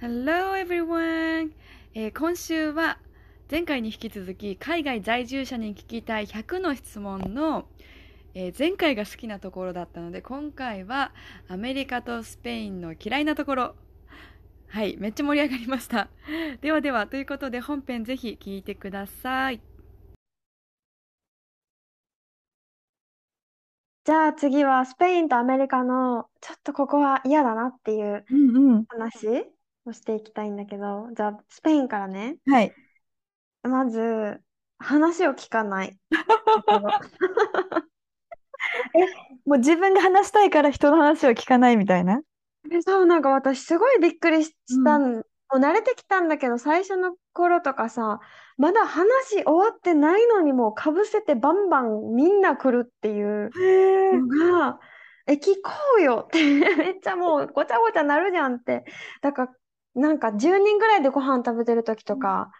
Hello everyone! えー今週は前回に引き続き海外在住者に聞きたい100の質問の、えー前回が好きなところだったので今回はアメリカとスペインの嫌いなところ。はいめっちゃ盛り上がりました。ではではということで本編ぜひ聞いてください。じゃあ次はスペインとアメリカのちょっとここは嫌だなっていううんうん。話？をしていきたいんだけどじゃあスペインからね。はい。まず話を聞かない。ところもう自分が話したいから人の話を聞かないみたいな？えそうなんか私すごいびっくりししたん、もう慣れてきたんだけど最初の頃とかさまだ話終わってないのにもうかぶせてバンバンみんな来るっていうのがえ聞こうよって めっちゃもうごちゃごちゃなるじゃんって。だからなんか10人ぐらいでご飯食べてる時とか、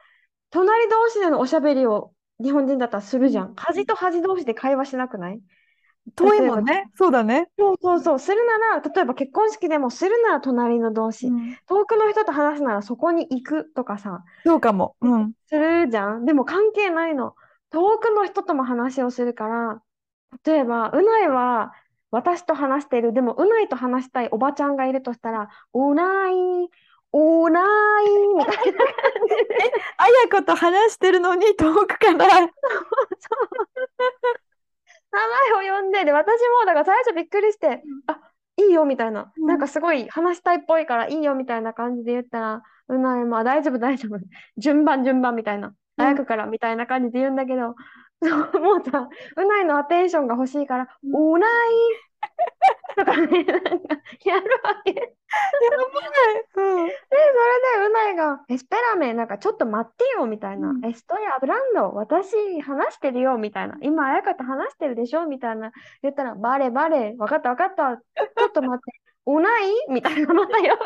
隣同士でのおしゃべりを日本人だったらするじゃん。端と端同士で会話しなくない？遠いもんね。そうだね、そうそうそう。するなら例えば結婚式でもするなら隣の同士、遠くの人と話すならそこに行くとかさ、そうかも。うん。するじゃん。でも関係ないの。遠くの人とも話をするから、例えば、うないは私と話している、でもうないと話したいおばちゃんがいるとしたら、うない、うないみたいな感じで、あやこと話してるのに遠くから。名前を呼んで、で、私もだから最初びっくりして、あ、いいよみたいな、うん。なんかすごい話したいっぽいからいいよみたいな感じで言ったら、うないも、あ大丈夫大丈夫、順番順番みたいな、早くからみたいな感じで言うんだけど、そうもうさ、うないのアテンションが欲しいから、うん。うない とかね、なんかやるわけ。で、そうん。れでうないが、エスペラメ、なんかちょっと待ってよみたいな、うん。エストイアブランド、私話してるよみたいな、今、あやかと話してるでしょみたいな。言ったら、バレバレ、わかったわかった、ちょっと待って、うない？みたいな、またよ。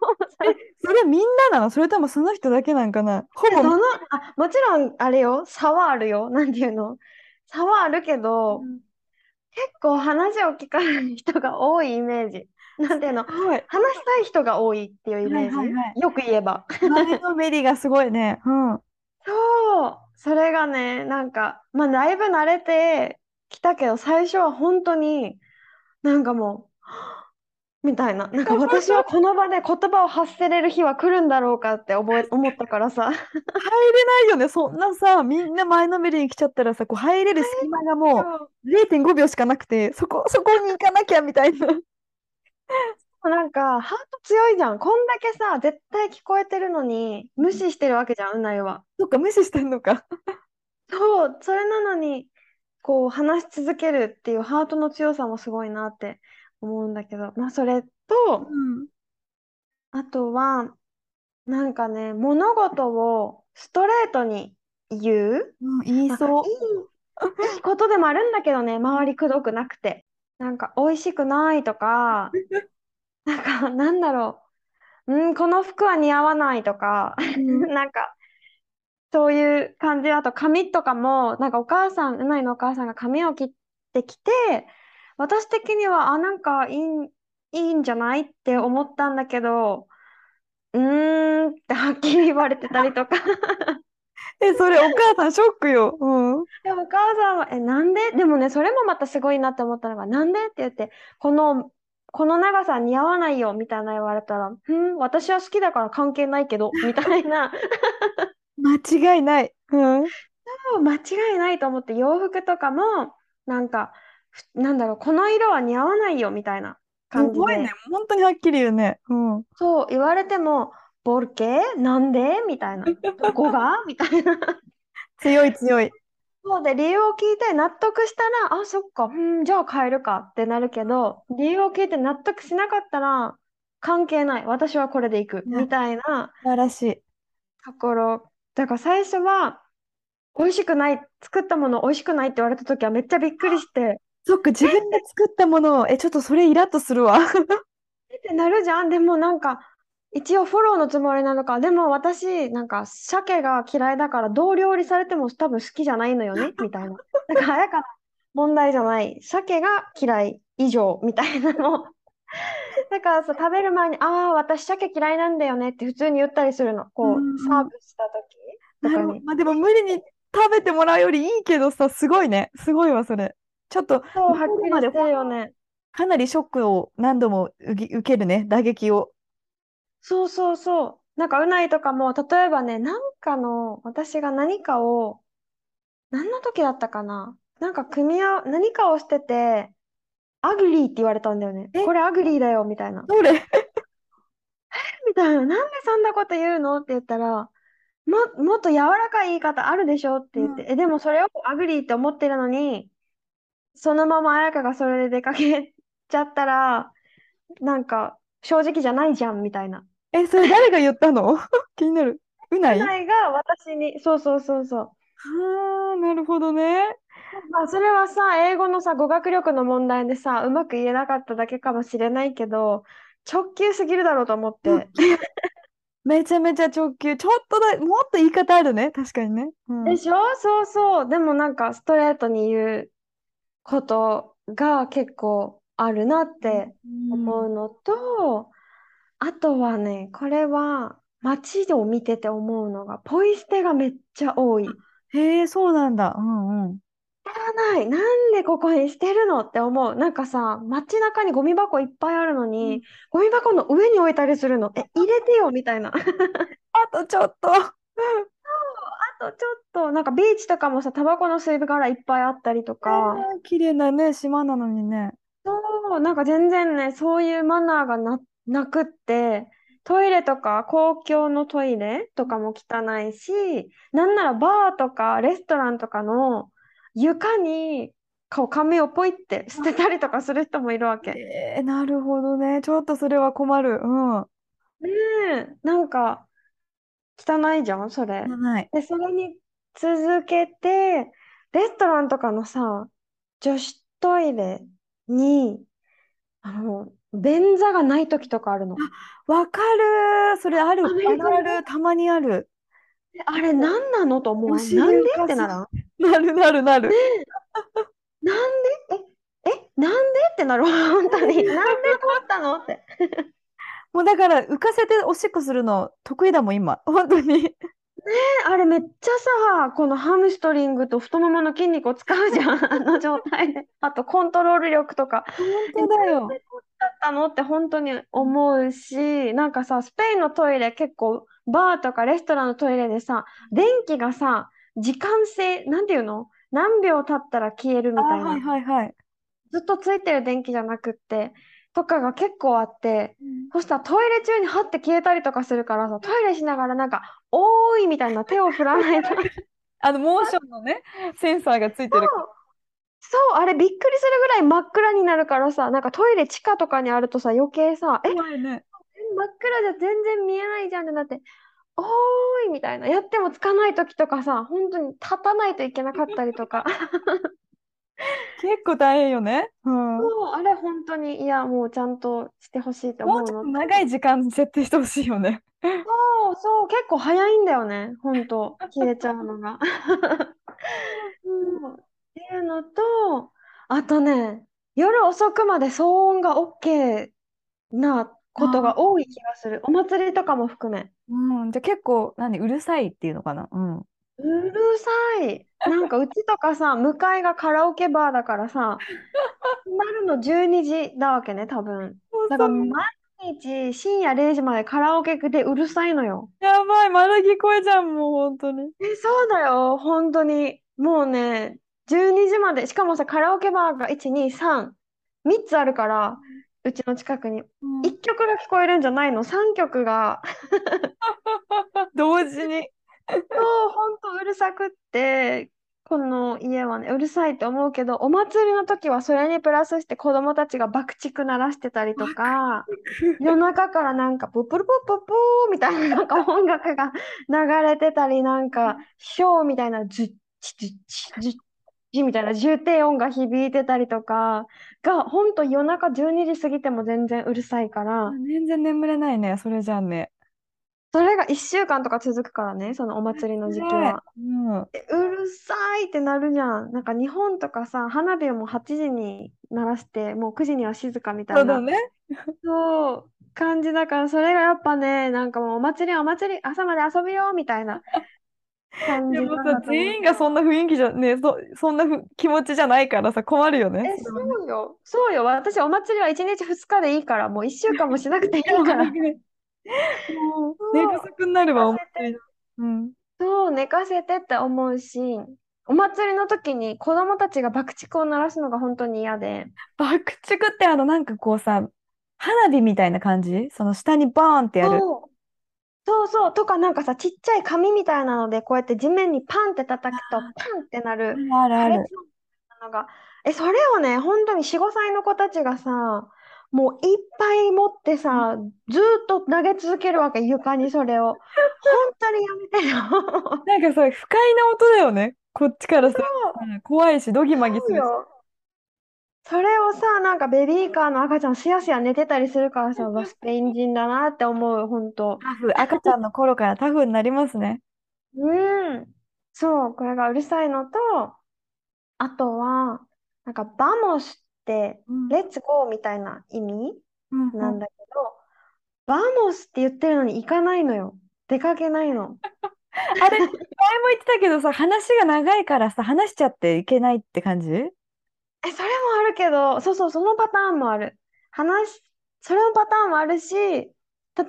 もうさそれみんななの？それともその人だけなんかな？ほぼ。そのあもちろんあれよ。差はあるよ。なんていうの？差はあるけど、うん結構話を聞かない人が多いイメージ。なんていうの？すごい。話したい人が多いっていうイメージ、はいはいはい。よく言えば。前のめりがすごいね。うん。そう。それがねなんかまあだいぶ慣れてきたけど最初は本当になんかもうみたいな。なんか私はこの場で言葉を発せれる日は来るんだろうかって覚え思ったからさ。入れないよね。そんなさみんな前のめりに来ちゃったらさこう入れる隙間がもう0.5秒しかなくてそこそこに行かなきゃみたいな。なんかハート強いじゃん。こんだけさ絶対聞こえてるのに無視してるわけじゃんうないは。そっか無視してんのか。そうそれなのにこう話し続けるっていうハートの強さもすごいなって思うんだけど。まあそれとうん。あとはなんかね物事をストレートに言う。うん言いそう。いいいいことでもあるんだけどね周りくどくなくて。なんか美味しくないとか なんかなんだろう。うんこの服は似合わないとか。なんかそういう感じ。あと髪とかもなんかお母さんうないのお母さんが髪を切ってきて私的にはあなんかいいん、いいんじゃないって思ったんだけどうーんってはっきり言われてたりとか。えそれお母さんショックよ。うん。でもお母さんは、え、なんで？でもね、それもまたすごいなって思ったのが、なんでって言って、この、この長さ似合わないよみたいな言われたら、うん、私は好きだから関係ないけど、みたいな、間違いない。うん。間違いないと思って、洋服とかも、なんか、ふなんだろう、この色は似合わないよみたいなす感じで、ごいね。本当にはっきり言うね。うん。そう言われても、ボルケ？なんで？みたいな、どこがみたいな。強い強い。そうで、理由を聞いて納得したら、あ、そっか、うん、じゃあ変えるか。ってなるけど、理由を聞いて納得しなかったら、関係ない、私はこれでいく、みたいな。素晴らしい。ところ。だから最初は、美味しくない、作ったもの美味しくないって言われた時はめっちゃびっくりして、そっか、自分で作ったものを、え、ちょっとそれイラッとするわ。えってなるじゃん。でもなんか、一応フォローのつもりなのか、でも私、なんか、鮭が嫌いだから、どう料理されても多分好きじゃないのよね、みたいな。だから、だから問題じゃない。鮭が嫌い以上、みたいなの。だからさ、食べる前に、ああ、私鮭嫌いなんだよねって普通に言ったりするの。こうサーブした時とかに。まあでも無理に食べてもらうよりいいけどさ、すごいね。すごいわ、それ。ちょっと、そう、はっきりまでしてるよね。かなりショックを何度も受け受けるね、打撃を。そうそうそう。なんか、うないとかも、例えばね、なんかの、私が何かを、何の時だったかな？なんか、組み合わ、何かをしてて、 ugly って言われたんだよね。え？これ ugly だよ、みたいな。どれ？みたいな。なんでそんなこと言うの？って言ったら、も、もっと柔らかい言い方あるでしょ？って言って、え、でもそれを ugly って思ってるのに、そのまま彩香がそれで出かけちゃったら、なんか、正直じゃないじゃん、みたいな。え、それ誰が言ったの？気になる。うなういないが私に、そうそうそうそう。はあ、なるほどね。まあ、それはさ、英語のさ、語学力の問題でさ、うまく言えなかっただけかもしれないけど、直球すぎるだろうと思って。めちゃめちゃ直球。ちょっとだ、もっと言い方あるね。確かにね。うん。でしょ？そうそう。でもなんか、ストレートに言うことが結構あるなって思うのと、あとはね、これは街を見てて思うのが、ポイ捨てがめっちゃ多い。へえ、そうなんだ。うんうん。いらない。なんでここに捨てるのって思う。なんかさ、街中にゴミ箱いっぱいあるのに、ゴミ箱の上に置いたりするの。え、入れてよみたいな。あとちょっと。あとちょっと、なんかビーチとかもさ、タバコの吸い殻いっぱいあったりとか、あー綺麗なね、島なのにね。そう、なんか全然ね、そういうマナーがな、なくって、トイレとか公共のトイレとかも汚いし、なんならバーとかレストランとかの床にこう紙をポイって捨てたりとかする人もいるわけ。ねえー、なるほどね。ちょっとそれは困る。うん。え、なんか汚いじゃん、それ。ない。で、それに続けて、レストランとかのさ、女子トイレに、あの、便座がない時とかあるの。わかる。それある。あるある。たまにある。えあれ何なのと思う？お尻なんで？浮かすってならん？なるなるなる。なんで？え、え、なんで？ってなる本当に。なんで取ったの？って。もうだから浮かせておしっこするの得意だもん、今。本当に。あれめっちゃさ、このハムストリングと太ももの筋肉を使うじゃん。あの状態で。あとコントロール力とか。本当だよ。だったのって本当に思うし、なんかさ、スペインのトイレ結構、バーとかレストランのトイレでさ、電気がさ、時間制、なんていうの？何秒経ったら消えるみたいな。あはいはいはい。ずっとついてる電気じゃなくって、とかが結構あって、そしたらトイレ中にハッて消えたりとかするからさ、トイレしながらなんか、おーいみたいな手を振らないと。あの、モーションのね、センサーがついてる。そう、あれびっくりするぐらい真っ暗になるからさ、なんかトイレ地下とかにあるとさ、余計さ、え、ね。真っ暗じゃ全然見えないじゃんってなって、おーいみたいな。やってもつかない時とかさ、本当に立たないといけなかったりとか。結構大変よね。うん。もそう、あれ本当に、いや、もうちゃんとしてほしいと思うのうちょっと。長い時間設定してほしいよね。そうそう、結構早いんだよね、本当消えちゃうのが。そうっていうのと、あとね、夜遅くまで騒音が OK なことが多い気がする。お祭りとかも含め。うん。じゃあ結構、何、うるさいっていうのかな？うん。うるさい。なんかうちとかさ、向かいがカラオケバーだからさ、閉まるの12時だわけね、多分。だから毎日深夜0時までカラオケでうるさいのよ。やばい、丸聞こえじゃん、もう本当に。え、そうだよ、本当に。もうね、12時まで、しかもさ、カラオケバーが1、2、3、3つあるから、うちの近くに。うん1曲が聞こえるんじゃないの ?3 曲が、同時に。そう、本当うるさくって、この家はね、うるさいって思うけど、お祭りの時はそれにプラスして子供たちが爆竹鳴らしてたりとか、夜中からなんかププルプププーみたいななんか音楽が 流れてたり、なんかショーみたいなズッチズッチズッチみたいな重低音が響いてたりとかが、ほんと夜中12時過ぎても全然うるさいから、全然眠れないね、それじゃあね。それが1週間とか続くからね、そのお祭りの時期は。うん。えうるさいってなるじゃん。なんか日本とかさ、花火をもう8時に鳴らして、もう9時には静かみたいうな、そだね。そう、感じだから、それがやっぱね、なんかもうお祭りお祭り、朝まで遊びようみたいな 感じでもさ、なんだと思う。全員がそんな雰囲気じゃ、ね、そ、そんなふ気持ちじゃないからさ、困るよね。え、それはねそうよ。そうよ。私、お祭りは1日2日でいいから、もう1週間もしなくていいから。寝不足になるわ、お寝かせて祭りの。うん。そう、寝かせてって思うし、お祭りの時に子供たちが爆竹を鳴らすのが本当に嫌で。爆竹ってあの、なんかこうさ、花火みたいな感じ？その下にバーンってやる。そうそう。とか、なんかさ、ちっちゃい紙みたいなので、こうやって地面にパンって叩くと、パンってなるあるある。破裂音なのが。え、それをね、本当に4、5歳の子たちがさ、もういっぱい持ってさ、ずーっと投げ続けるわけ、床にそれを。本当にやめてよ。なんかさ、不快な音だよね。こっちからさ怖いし、ドギマギするし。そうよ。それをさ、なんかベビーカーの赤ちゃんすやすや寝てたりするからさ、スペイン人だなって思う、本当。タフ、赤ちゃんの頃からタフになりますね。うん。そう、これがうるさいのと、あとは、なんか、 vamos うん let's go みたいな意味うんなんだけど、 vamos って言ってるのに行かないのよ。出かけないの。あれ、前も言ってたけどさ、話が長いからさ、話しちゃっていけないって感じ？え、それもあるけど、そうそう、そのパターンもある。話、それのパターンもあるし、例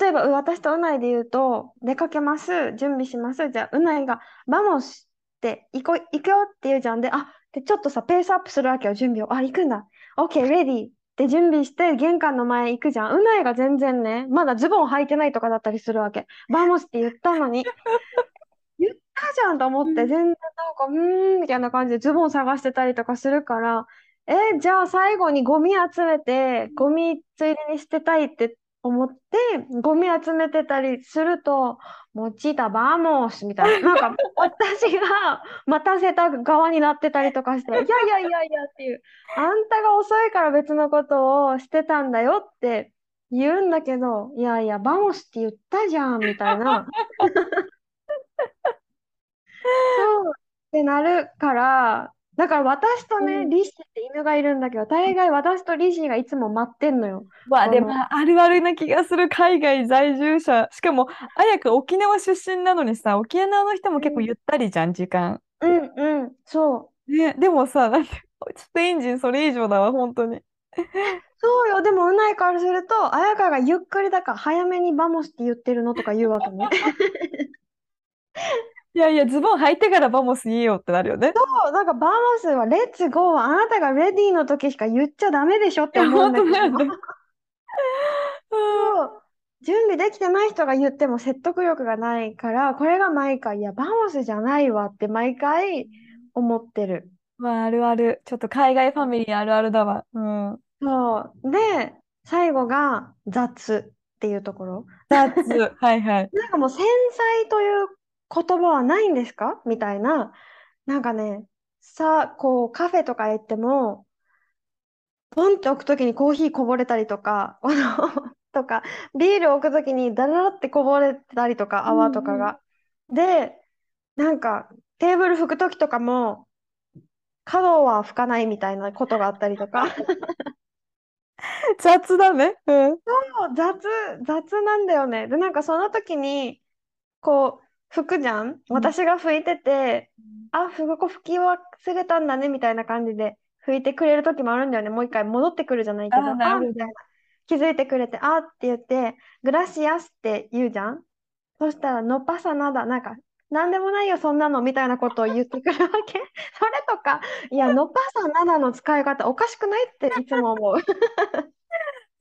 えば、う私とうないで言うと、出かけます、準備します。じゃあ、うないが、 vamos って、行こ、行くよって言うじゃん。で、あ、で、ちょっとさ、ペースアップするわけよ、準備を。あ、行くんだ。OK、 ready って準備して、玄関の前行くじゃん。うないが全然ね、まだズボン履いてないとかだったりするわけ。 vamos って言ったのに。言ったじゃんと思って、うん全然なんか、うーん、みたいな感じでズボン探してたりとかするから、え、じゃあ最後にゴミ集めて、ゴミついでに捨てたいって思って、ゴミ集めてたりすると、もちた vamos みたいな、なんか私が待たせた側になってたりとかして、いやいやいやいやっていう、あんたが遅いから別のことをしてたんだよって言うんだけど、いやいや、 vamos って言ったじゃんみたいな。そうってなるから、だから私とね、うんリシって犬がいるんだけど、大概私とリシがいつも待ってんのよ。まあ、うんでも、あるあるな気がする、海外在住者。しかも、綾香沖縄出身なのにさ、沖縄の人も結構ゆったりじゃん、時間。うんうん、そう。ね、でもさ、なんて、スペイン人それ以上だわ、本当に。そうよ、でもうないからすると、綾香がゆっくりだから早めに vamos って言ってるのとか言うわけね。いやいや、ズボン履いてから vamos 言えよってなるよね。そう、なんか vamos は let's go はあなたが ready の時しか言っちゃダメでしょって思うんだけど。準備できてない人が言っても説得力がないから、これが毎回、いや、 vamos じゃないわって毎回思ってる。まあ、あるある。ちょっと海外ファミリーあるあるだわ。うん。そう。で、最後が雑っていうところ。雑。はいはい。なんかもう繊細という言葉はないんですか？みたいな。なんかね、さ、こうカフェとか行っても、ポンって置くときにコーヒーこぼれたりとか、このとか、ビール置くときにダララってこぼれたりとか、泡とかが。で、なんかテーブル拭くときとかも、角は拭かないみたいなことがあったりとか。雑だね。うん。そう雑、雑なんだよね。で、なんかその時に、こう、拭くじゃん？うん私が拭いてて、あ、拭こ拭き忘れたんだね、みたいな感じで拭いてくれる時もあるんだよね。もう一回戻ってくるじゃないけど、あーなるほどみたいな。気づいてくれて、あって言って、グラシアスって言うじゃん？そしたら、ノパサナダ、なんか、なんでもないよ、そんなの、みたいなことを言ってくるわけ。それとか、いや、ノパサナダの使い方おかしくないっていつも思う。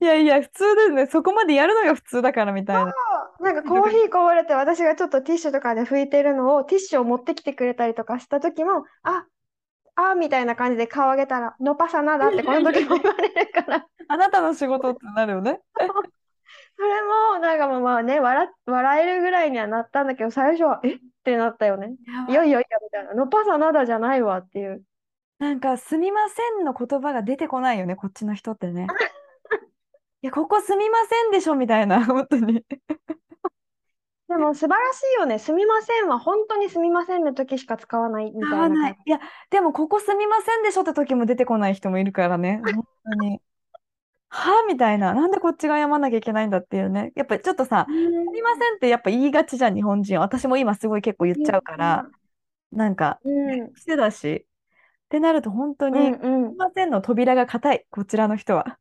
いやいや、普通ですね。そこまでやるのが普通だからみたいな。なんかコーヒーこぼれて私がちょっとティッシュとかで拭いてるのをティッシュを持ってきてくれたりとかした時もああみたいな感じで顔上げたら「のパサナだ」ってこの時も言われるからあなたの仕事ってなるよね。それもなんかまあまあね笑笑えるぐらいにはなったんだけど最初は「え？っ?」てなったよね。いやいやいやみたいな「のパサナだ」じゃないわっていう。なんか、すみませんの言葉が出てこないよね、こっちの人ってね。いや、ここすみませんでしょみたいな、本当に。でも素晴らしいよね。すみませんは本当にすみませんの時しか使わないみたいなない。いや、でもここすみませんでしょって時も出てこない人もいるからね。本当に。はみたいな。なんでこっちが謝んなきゃいけないんだっていうね。やっぱりちょっとさ、すみませんってやっぱ言いがちじゃん、日本人。私も今すごい結構言っちゃうから、なんか、うん癖だし。ってなると本当うに、すみませんの扉が硬い、こちらの人は。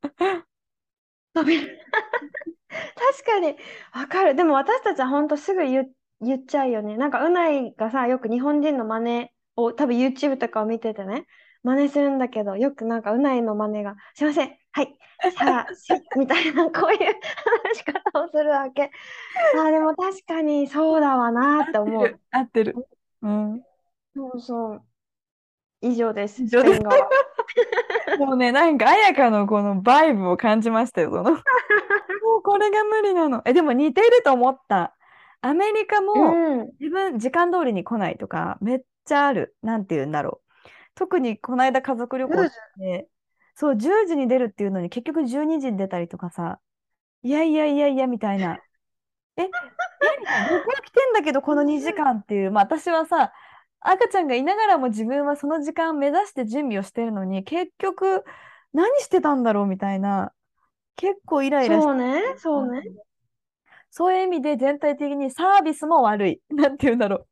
扉確かにわかる。でも私たちは本当すぐ言う、言っちゃうよね。なんかうないがさ、よく日本人の真似を多分 YouTube とかを見ててね、真似するんだけど、よくなんかうないの真似が、すいません、はい、さあ、しみたいな、こういう話し方をするわけ。あー、でも確かにそうだわなって思う。合ってる。うん。そうそう。以上です。以上です。もうね、なんか、綾香のこのバイブを感じましたよ、その。もうこれが無理なの。え、でも似てると思った。アメリカもうん。自分時間通りに来ないとか、めっちゃある。なんて言うんだろう。特にこの間家族旅行して、そう、10時に出るっていうのに結局12時に出たりとかさ、いやいやいやいやみたいな。え、え。僕は来てんだけど、この2時間っていう。まあ私はさ、赤ちゃんがいながらも自分はその時間を目指して準備をしてるのに、結局何してたんだろうみたいな。結構イライラしてそうね、そうね。そういう意味で全体的にサービスも悪い。なんて言うんだろう。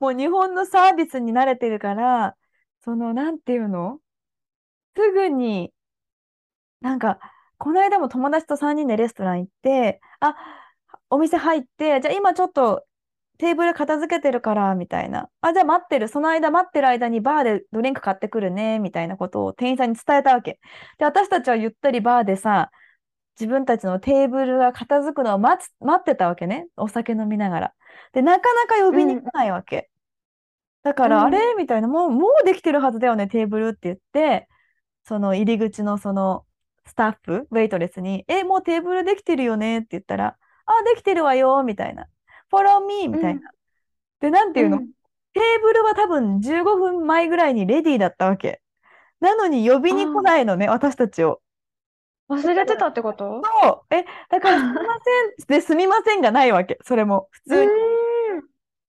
もう日本のサービスに慣れてるから、その、なんていうの？すぐに、なんか、この間も友達と3人でレストラン行って、あ、お店入って、じゃあ今ちょっとテーブル片付けてるから、みたいな。あ、じゃあ待ってる。その間待ってる間にバーでドリンク買ってくるね、みたいなことを店員さんに伝えたわけ。で、私たちはゆったりバーでさ、自分たちのテーブルが片付くのを待つ、待ってたわけね。お酒飲みながら。で、なかなか呼びに来ないわけ。だから、うんあれ？みたいな、もう、もうできてるはずだよね、テーブルって言って、その入り口のそのスタッフ、ウェイトレスに、え、もうテーブルできてるよね？って言ったら、あ、できてるわよ、みたいな。Follow me みたいな。で、なんていうの、うんテーブルは多分15分前ぐらいにレディーだったわけ。なのに呼びに来ないのね、私たちを。忘れてたってこと？そう。え、だからすみません。で、すみませんがないわけ。それも。普通に。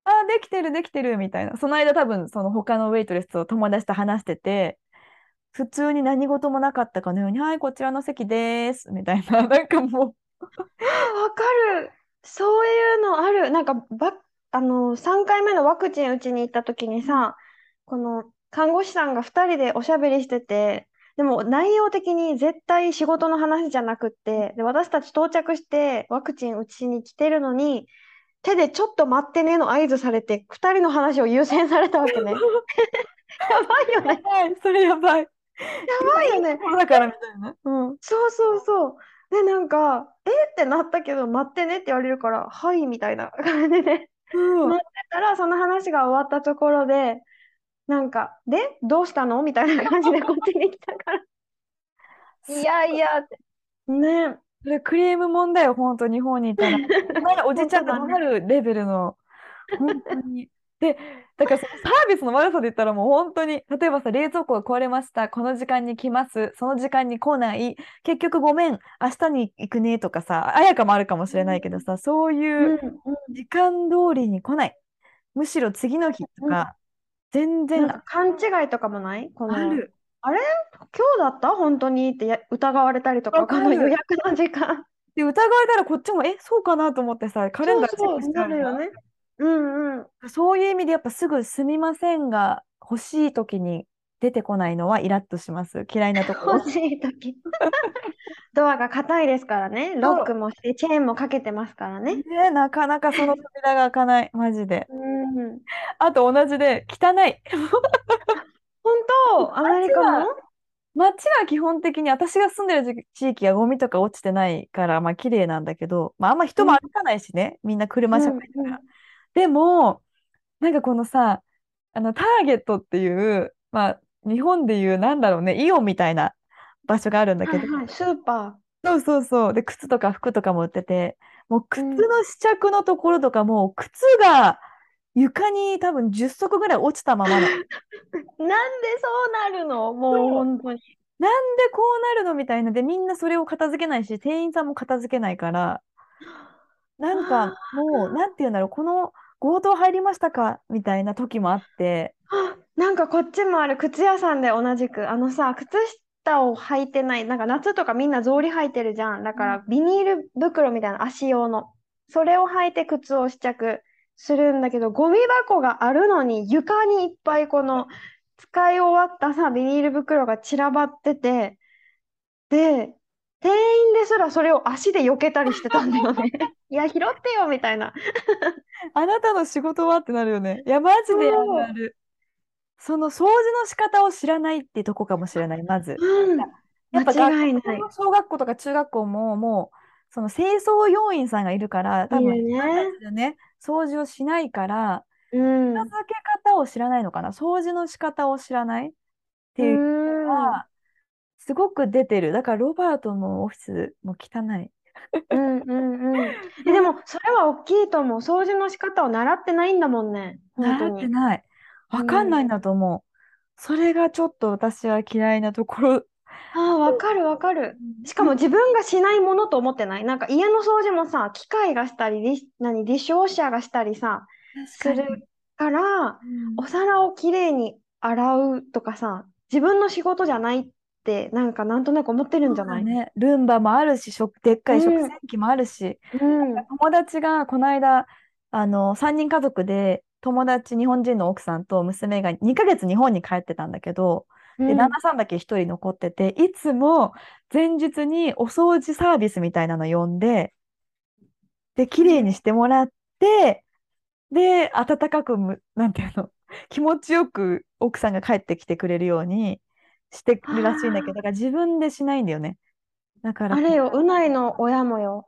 あ、できてる、できてる、みたいな。その間多分、その他のウェイトレスと友達と話してて、普通に何事もなかったかのように、はい、こちらの席です、みたいな。なんかもう、あわかる。そういうのある。なんかば、あの、3回目のワクチン打ちに行った時にさ、この看護師さんが2人でおしゃべりしてて、でも内容的に絶対仕事の話じゃなくって、で、私たち到着してワクチン打ちに来てるのに、手でちょっと待ってねの合図されて、2人の話を優先されたわけね。やばいよね。はい、それやばい。やばいよね。だからみたいな。うん。そうそうそう。で、なんか、えってなったけど、待ってねって言われるから、はい、みたいな感じで。うん待ってたら、その話が終わったところで、なんか、で、どうしたの？みたいな感じでこっちに来たから。いやいやって。ね。それクレーム問題よ、本当日本にいたら。おじちゃんがなるレベルの、本当に。で、だからそのサービスの悪さで言ったらもう本当に、例えばさ、冷蔵庫が壊れました、この時間に来ます、その時間に来ない、結局ごめん、明日に行くねとかさ、あやかもあるかもしれないけどさ、そううん、いううん時間通りに来ない。むしろ次の日とか、全なん然か勘違いとかもない？この、ある。今日だった？本当にってや疑われたりとか、この予約の時間。で、疑われたらこっちも、え、そうかなと思ってさ、カレンダーチェックしてゃなるよね。うんうん。そういう意味でやっぱすぐすみませんが欲しい時に出てこないのはイラッとします。嫌いなところ。欲しい時。ドアが硬いですからね。ロックもして、チェーンもかけてますからね。ね、なかなかその扉が開かない。マジで。うん。あと同じで、汚い。本当、アメリカも？街は基本的に私が住んでる地地域はゴミとか落ちてないから、まあ綺麗なんだけど、まああんま人も歩かないしね、みんな車社会だから。でも、なんかこのさ、あの、ターゲットっていう、まあ日本でいうなんだろうね、イオンみたいな場所があるんだけど、はいはい、スーパそうそうそう。で、靴とか服とかも売ってて、もう靴うんの試着のところとかも、靴が床に多分10足ぐらい落ちたままなの。ー。なんでそうなるの？もう本当に。なんでこうなるのみたいな。で、みんなそれを片付けないし、店員さんも片付けないから、なんかもう、なんていうんだろう、この強盗入りましたか？みたいな時もあって、あ、なんかこっちもある靴屋さんで同じくあのさ靴下を履いてないなんか夏とかみんな草履履いてるじゃん。だからビニール袋みたいな足用の。それを履いて靴を試着するんだけどゴミ箱があるのに床にいっぱいこの使い終わったさビニール袋が散らばってて。で店員ですらそれを足で避けたりしてたんだよね。いや拾ってよみたいな。あなたの仕事はってなるよね。いや、マジである。その掃除の仕方を知らないってとこかもしれない、まず。うん。やっぱ間違いない。小学校とか中学校ももうその清掃要員さんがいるから多分いるね。掃除をしないからうん。片付け方を知らないのかな。掃除の仕方を知らないってういうのん。がすごく出てるだからロバートのオフィスも汚いうんうんうん。えでも、それは大きいと思う。掃除の仕方を習ってないんだもんね。習ってに。ないわかんないんだと思うそれがちょっと私は嫌いなところああ、わかるわかる。しかも自分がしないものと思ってない。なんか家の掃除もさ、機械がしたり、何、ディッシュウォッシャーがしたりさ、するから、うんお皿をきれいに洗うとかさ、自分の仕事じゃないって、なんかなんとなく思ってるんじゃない？ね。ルンバもあるし食でっかい食うん。洗機もあるし。うん。友達がこの間あの3人家族で友達日本人の奥さんと娘が2ヶ月日本に帰ってたんだけど、でうん。旦那さんだけ1人残ってていつも前日にお掃除サービスみたいなの呼んでで綺麗にしてもらってで温かくむなんていうの？気持ちよく奥さんが帰ってきてくれるようにしてるらしいんだけどだから自分でしないんだよねだからあれよ、うないの親もよ。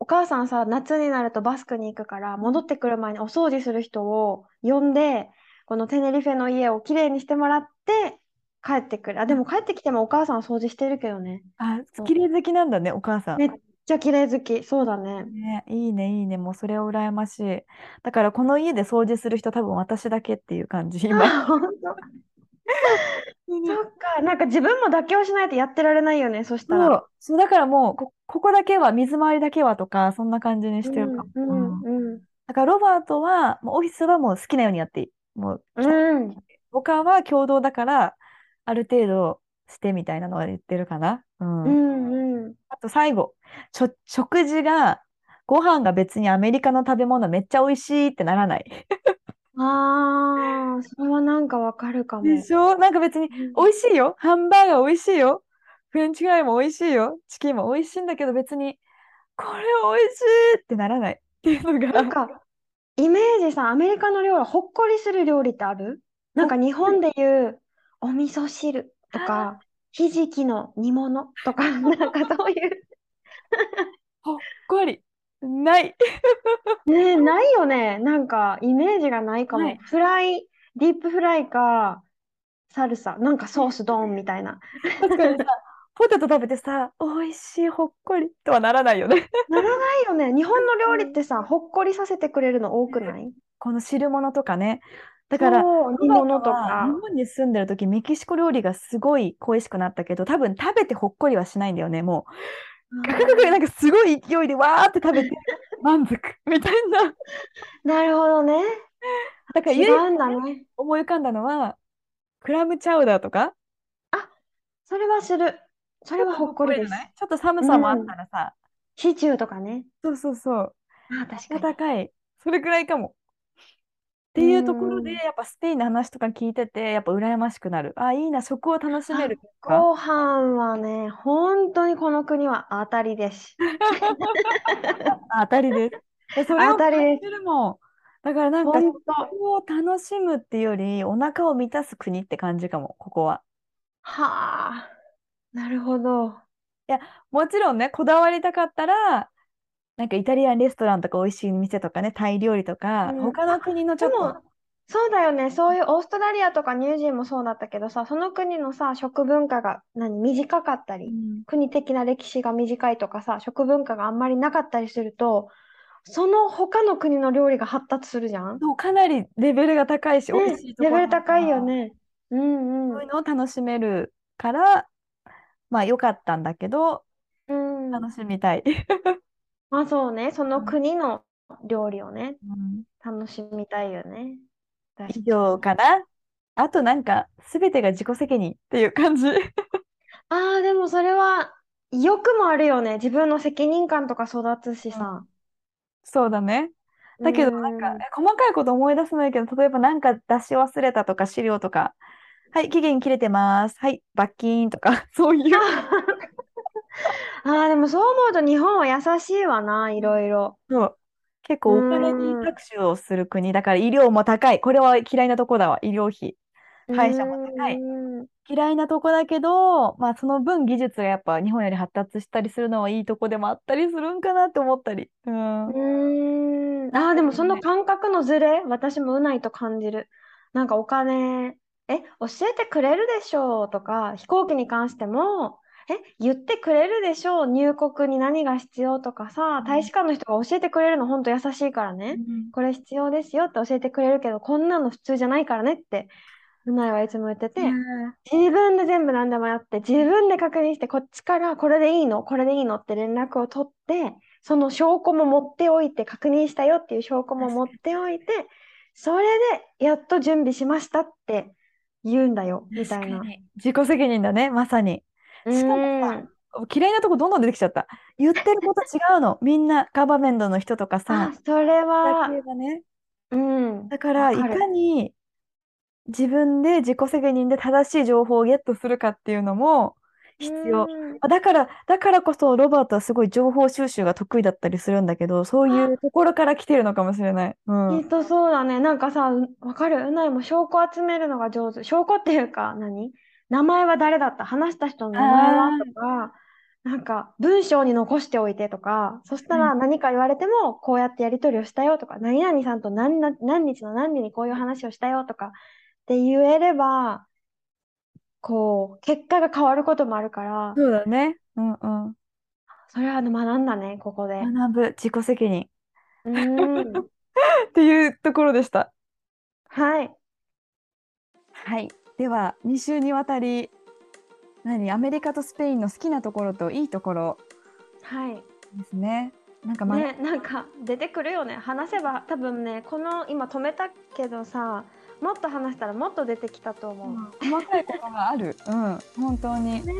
お母さんさ、夏になるとバスクに行くから、戻ってくる前にお掃除する人を呼んで、このテネリフェの家をきれいにしてもらって、帰ってくる。あ、でも帰ってきてもお母さんは掃除してるけどね。あ綺麗好きなんだねお母さんめっちゃ綺麗好き。そうだね。ね、いいね、いいね。もうそれは羨ましい。だからこの家で掃除する人多分私だけっていう感じ、今。そっか。なんか自分も妥協しないとやってられないよね。そしたら。そう、そうだからもうこ、ここだけは、水回りだけはとか、そんな感じにしてるかも。うんうんうんだからロバートは、もうオフィスはもう好きなようにやっていい。もう、うん。他は共同だから、ある程度してみたいなのは言ってるかな。うん。うんうん。あと最後、ちょ、食事が、ご飯が別にアメリカの食べ物めっちゃ美味しいってならない。ああ、それはなんかわかるかも。でしょ？なんか別に美味しいよ。ハンバーガー美味しいよ。フレンチフライも美味しいよ。チキンも美味しいんだけど別に、これ美味しいってならないっていうのが。なんか、イメージさ、アメリカの料理、ほっこりする料理ってある？なんか日本でいうお味噌汁とか、ひじきの煮物とか、なんかそういう。ほっこり。ない。ねえ、ないよね。なんかイメージがないかも。ないフライ、ディープフライか、サルサ、なんかソースドーンみたいな。確かにさ、ポテト食べてさ、美味しい、ほっこりとはならないよね。ならないよね。日本の料理ってさ、ほっこりさせてくれるの多くない？この汁物とかね。だから、煮物とか日。本に住んでる時メキシコ料理がすごい恋しくなったけど多分食べてほっこりはしないんだよねもうガクガクなんかすごい勢いでわーって食べて 満足みたいななるほどね。違だから唯一うんだね。思い浮かんだのはクラムチャウダーとかそれはする。それはほっこりですちょっと寒さもあったらさ、シチューとかね。そうそうそうあ、確かに。温かいそれくらいかもっていうところうん。でやっぱスペインの話とか聞いててやっぱ羨ましくなる。あいいな食を楽しめるかご飯はね、本当にこの国は当たりです。あ 当たりです。でそれを当たりです。だからなんか本食を楽しむっていうよりお腹を満たす国って感じかもここは。はあ。なるほど。もちろんね、こだわりたかったら、なんかイタリアンレストランとか美味しい店とかね、タイ料理とか、うん他の国のちょっと、そうだよね。そういうオーストラリアとかニュージーもそうだったけどさ、その国のさ、食文化が何、短かったり、うん国的な歴史が短いとかさ、食文化があんまりなかったりすると、その他の国の料理が発達するじゃん？そうかなりレベルが高いし、美ね味しいところレベル高いよもね。うんそういうのを楽しめるから、まあ良かったんだけど、うん。うん。楽しみたい。まあそうね、その国の料理をね、うん楽しみたいよね。以上かな？あとなんか、すべてが自己責任っていう感じ。ああ、でもそれは、欲もあるよね。自分の責任感とか育つしさ。そうだね。だけどなんか、うんえ細かいこと思い出せないけど、例えばなんか出し忘れたとか資料とか、はい、期限切れてます。はい、罰金とか、そういう。ああ、でもそう思うと日本は優しいわな、いろいろ。そう。結構お金にうん搾取をする国だから医療も高い。これは嫌いなとこだわ、医療費。歯医者も高いうん嫌いなとこだけど、まあその分技術がやっぱ日本より発達したりするのはいいとこでもあったりするんかなって思ったり。うん。うーん。ああ、でもその感覚のズレ、私もうないと感じる。なんかお金、え、教えてくれるでしょうとか、飛行機に関しても、え、言ってくれるでしょう？入国に何が必要とかさ、大使館の人が教えてくれるのほんと優しいからね。これ必要ですよって教えてくれるけど、こんなの普通じゃないからねって、うないはいつも言ってて、自分で全部何でもやって、自分で確認して、こっちからこれでいいの？これでいいのって連絡を取って、その証拠も持っておいて、確認したよっていう証拠も持っておいて、それでやっと準備しましたって言うんだよ、みたいな。自己責任だね、まさに。うしかもさん。嫌いなとこどんどん出てきちゃった。言ってること違うの。みんなガバメントの人とかあさ、、それだは、ね。うん。だから、いわかに自分で自己責任で正しい情報をゲットするかっていうのも必要。うんだから、だからこそロバートはすごい情報収集が得意だったりするんだけど、そういうところから来てるのかもしれない。うん。きっとそうだね。なんかさ、うわかる？うない？も証拠集めるのが上手。証拠っていうか、何？名前は誰だった？話した人の名前は？とか、なんか文章に残しておいてとか、そしたらう何か言われても、こうやってやり取りをしたよとか、何々さんと何な、何日の何時にこういう話をしたよとかって言えれば、こう、結果が変わることもあるから、そうだね。うんうん。それは学んだね、ここで。学ぶ自己責任うん。っていうところでした。はい。はい。では、2週にわたり、何アメリカとスペインの好きなところといいところはい。ですね。なんかまね、なんか出てくるよね。話せば多分ね、この今止めたけどさ、もっと話したらもっと出てきたと思う。細かいことがある。うん、本当に。ね、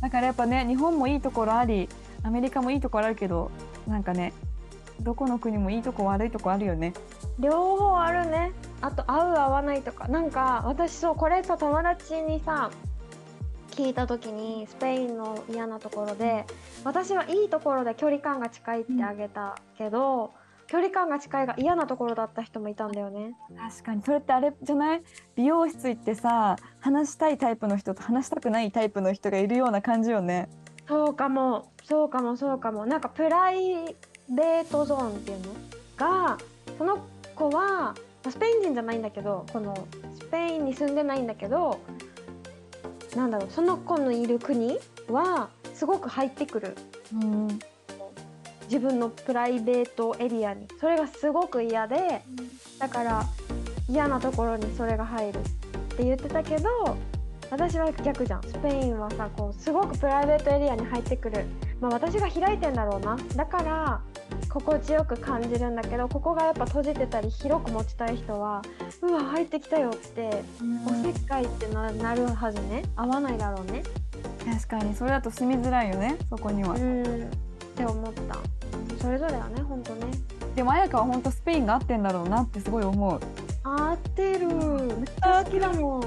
だからやっぱね、日本もいいところあり、アメリカもいいところあるけど、なんかね、どこの国もいいとこ悪いとこあるよね。両方あるね。あと合う合わないとか。なんか私そうこれさ友達にさ聞いた時にスペインの嫌なところで私はいいところで距離感が近いってあげたけど、距離感が近いが嫌なところだった人もいたんだよね。確かに。それってあれじゃない？美容室行ってさ、話したいタイプの人と話したくないタイプの人がいるような感じよね。そうかも、そうかも、そうかも。なんかプライベートゾーンっていうの？が、その子は、まあスペイン人じゃないんだけど、このスペインに住んでないんだけど、なんだろう、その子のいる国はすごく入ってくる。うん。自分のプライベートエリアに。それがすごく嫌で、だから嫌なところにそれが入るって言ってたけど私は逆じゃんスペインはさこうすごくプライベートエリアに入ってくる、まあ、私が開いてんだろうなだから心地よく感じるんだけどここがやっぱ閉じてたり広く持ちたい人はうわ入ってきたよっておせっかいってななるはずね。合わないだろうね。確かに、それだと住みづらいよね、そこには。うん。って思った。それぞれはねほんとね。でも、彩香は本当スペインが合ってんだろうなってすごい思う。合ってるめっちゃ好きだもん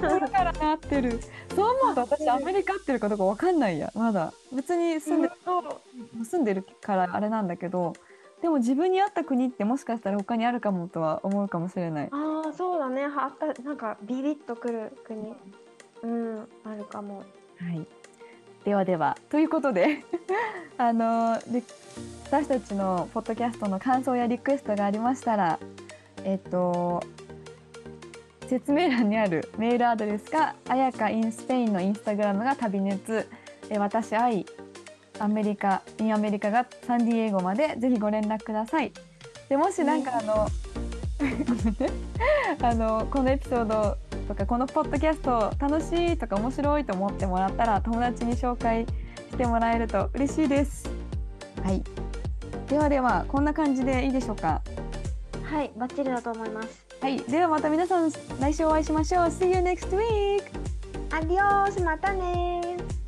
だから合ってる。そう思うと私アメリカ合ってるかどうかわかんないや、まだ。別に住んで住んでるからあれなんだけど、でも自分に合った国ってもしかしたら他にあるかもとは思うかもしれない。ああそうだねはあったなんかビビッとくる国うんあるかもはい。ではではということで あので私たちのポッドキャストの感想やリクエストがありましたらえっと説明欄にあるメールアドレスがあやか in スペインのインスタグラムが旅熱え私愛アメリカ in アメリカがサンディエゴまでぜひご連絡ください。でもしなんかあの、あのこのエピソードとかこのポッドキャスト楽しいとか面白いと思ってもらったら友達に紹介してもらえると嬉しいです。はい。ではではこんな感じでいいでしょうか？はい、バッチリだと思います。はい。ではまた皆さん来週お会いしましょう。See you next week! アディオース、またねー。